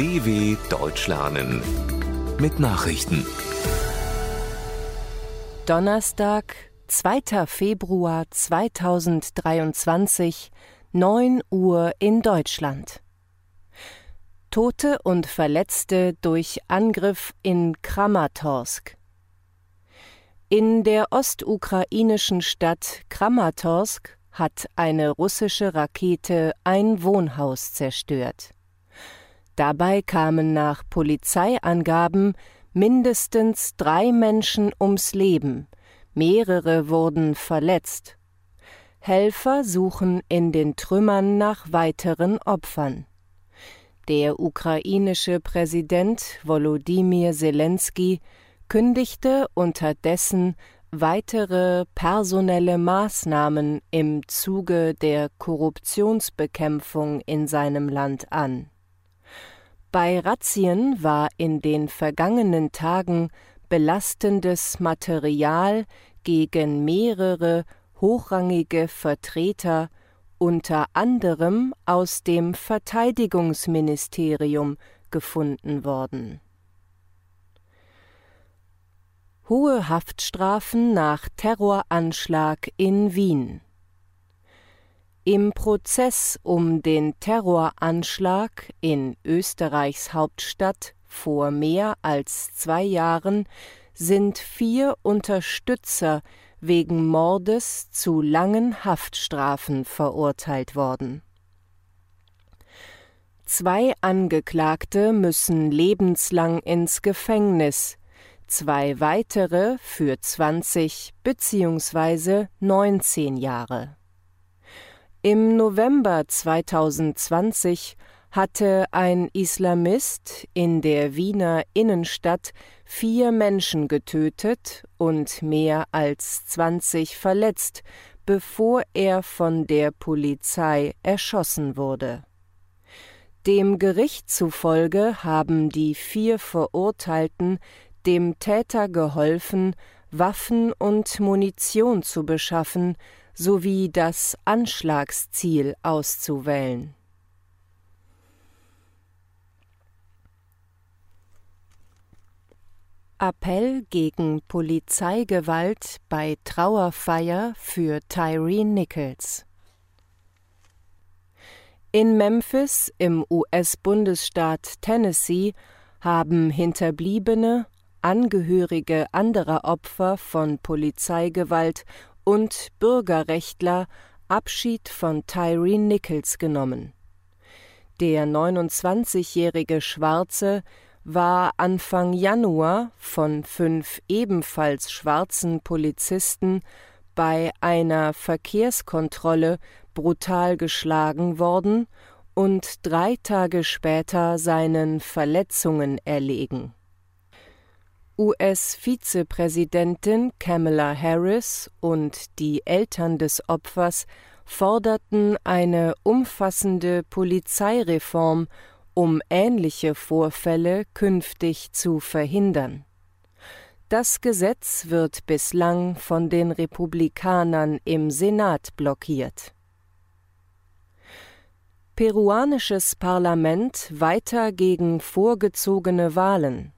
DW Deutsch lernen mit Nachrichten. Donnerstag, 2. Februar 2023, 9 Uhr in Deutschland. Tote und Verletzte durch Angriff in Kramatorsk. In der ostukrainischen Stadt Kramatorsk hat eine russische Rakete ein Wohnhaus zerstört. Dabei kamen nach Polizeiangaben mindestens drei Menschen ums Leben, mehrere wurden verletzt. Helfer suchen in den Trümmern nach weiteren Opfern. Der ukrainische Präsident Volodymyr Zelensky kündigte unterdessen weitere personelle Maßnahmen im Zuge der Korruptionsbekämpfung in seinem Land an. Bei Razzien war in den vergangenen Tagen belastendes Material gegen mehrere hochrangige Vertreter unter anderem aus dem Verteidigungsministerium gefunden worden. Hohe Haftstrafen nach Terroranschlag in Wien. Im Prozess um den Terroranschlag in Österreichs Hauptstadt vor mehr als zwei Jahren sind vier Unterstützer wegen Mordes zu langen Haftstrafen verurteilt worden. Zwei Angeklagte müssen lebenslang ins Gefängnis, zwei weitere für 20 bzw. 19 Jahre. Im November 2020 hatte ein Islamist in der Wiener Innenstadt vier Menschen getötet und mehr als 20 verletzt, bevor er von der Polizei erschossen wurde. Dem Gericht zufolge haben die vier Verurteilten dem Täter geholfen, Waffen und Munition zu beschaffen sowie das Anschlagsziel auszuwählen. Appell gegen Polizeigewalt bei Trauerfeier für Tyree Nichols. In Memphis im US-Bundesstaat Tennessee haben Hinterbliebene, Angehörige anderer Opfer von Polizeigewalt und Bürgerrechtler Abschied von Tyree Nichols genommen. Der 29-jährige Schwarze war Anfang Januar von fünf ebenfalls schwarzen Polizisten bei einer Verkehrskontrolle brutal geschlagen worden und drei Tage später seinen Verletzungen erlegen. US-Vizepräsidentin Kamala Harris und die Eltern des Opfers forderten eine umfassende Polizeireform um ähnliche Vorfälle künftig zu verhindern. Das Gesetz wird bislang von den Republikanern im Senat blockiert. Peruanisches Parlament weiter gegen vorgezogene Wahlen.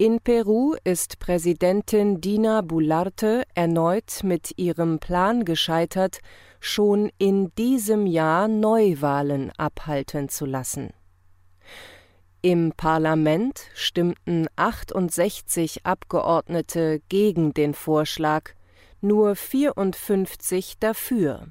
In Peru ist Präsidentin Dina Bularte erneut mit ihrem Plan gescheitert, schon in diesem Jahr Neuwahlen abhalten zu lassen. Im Parlament stimmten 68 Abgeordnete gegen den Vorschlag, nur 54 dafür.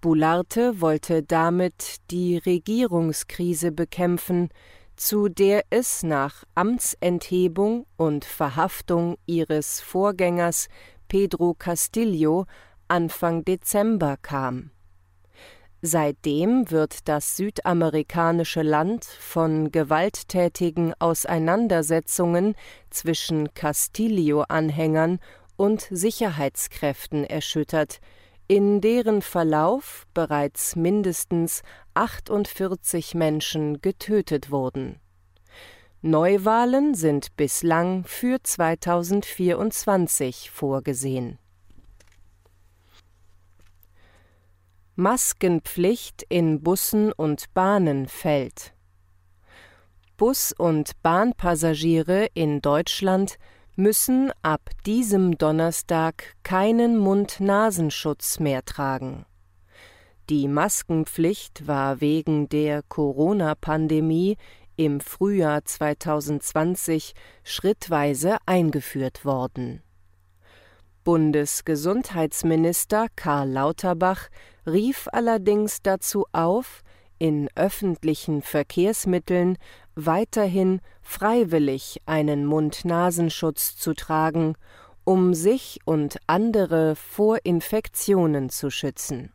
Boularte wollte damit die Regierungskrise bekämpfen, zu der es nach Amtsenthebung und Verhaftung ihres Vorgängers Pedro Castillo Anfang Dezember kam. Seitdem wird das südamerikanische Land von gewalttätigen Auseinandersetzungen zwischen Castillo-Anhängern und Sicherheitskräften erschüttert, in deren Verlauf bereits mindestens 48 Menschen getötet wurden. Neuwahlen sind bislang für 2024 vorgesehen. Maskenpflicht in Bussen und Bahnen fällt. Bus- und Bahnpassagiere in Deutschland müssen ab diesem Donnerstag keinen Mund-Nasenschutz mehr tragen. Die Maskenpflicht war wegen der Corona-Pandemie im Frühjahr 2020 schrittweise eingeführt worden. Bundesgesundheitsminister Karl Lauterbach rief allerdings dazu auf, in öffentlichen Verkehrsmitteln weiterhin freiwillig einen Mund-Nasenschutz zu tragen, um sich und andere vor Infektionen zu schützen.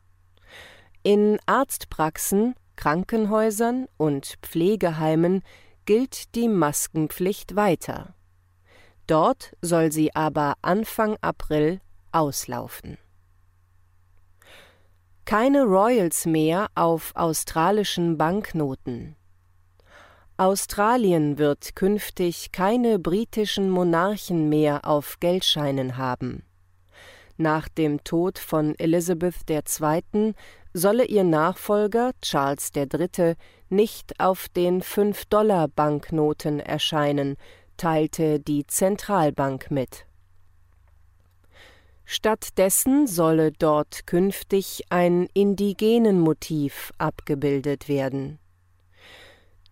In Arztpraxen, Krankenhäusern und Pflegeheimen gilt die Maskenpflicht weiter. Dort soll sie aber Anfang April auslaufen. Keine Royals mehr auf australischen Banknoten. Australien wird künftig keine britischen Monarchen mehr auf Geldscheinen haben. Nach dem Tod von Elizabeth II. solle ihr Nachfolger Charles III. nicht auf den 5-Dollar-Banknoten erscheinen, teilte die Zentralbank mit. Stattdessen solle dort künftig ein indigenen Motiv abgebildet werden.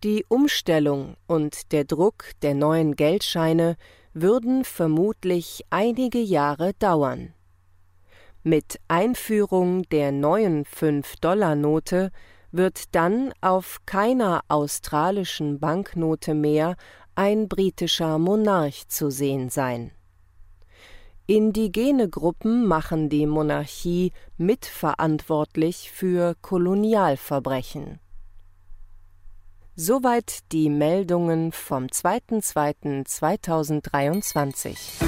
Die Umstellung und der Druck der neuen Geldscheine würden vermutlich einige Jahre dauern. Mit Einführung der neuen 5-Dollar-Note wird dann auf keiner australischen Banknote mehr ein britischer Monarch zu sehen sein. Indigene Gruppen machen die Monarchie mitverantwortlich für Kolonialverbrechen. Soweit die Meldungen vom 2.2.2023.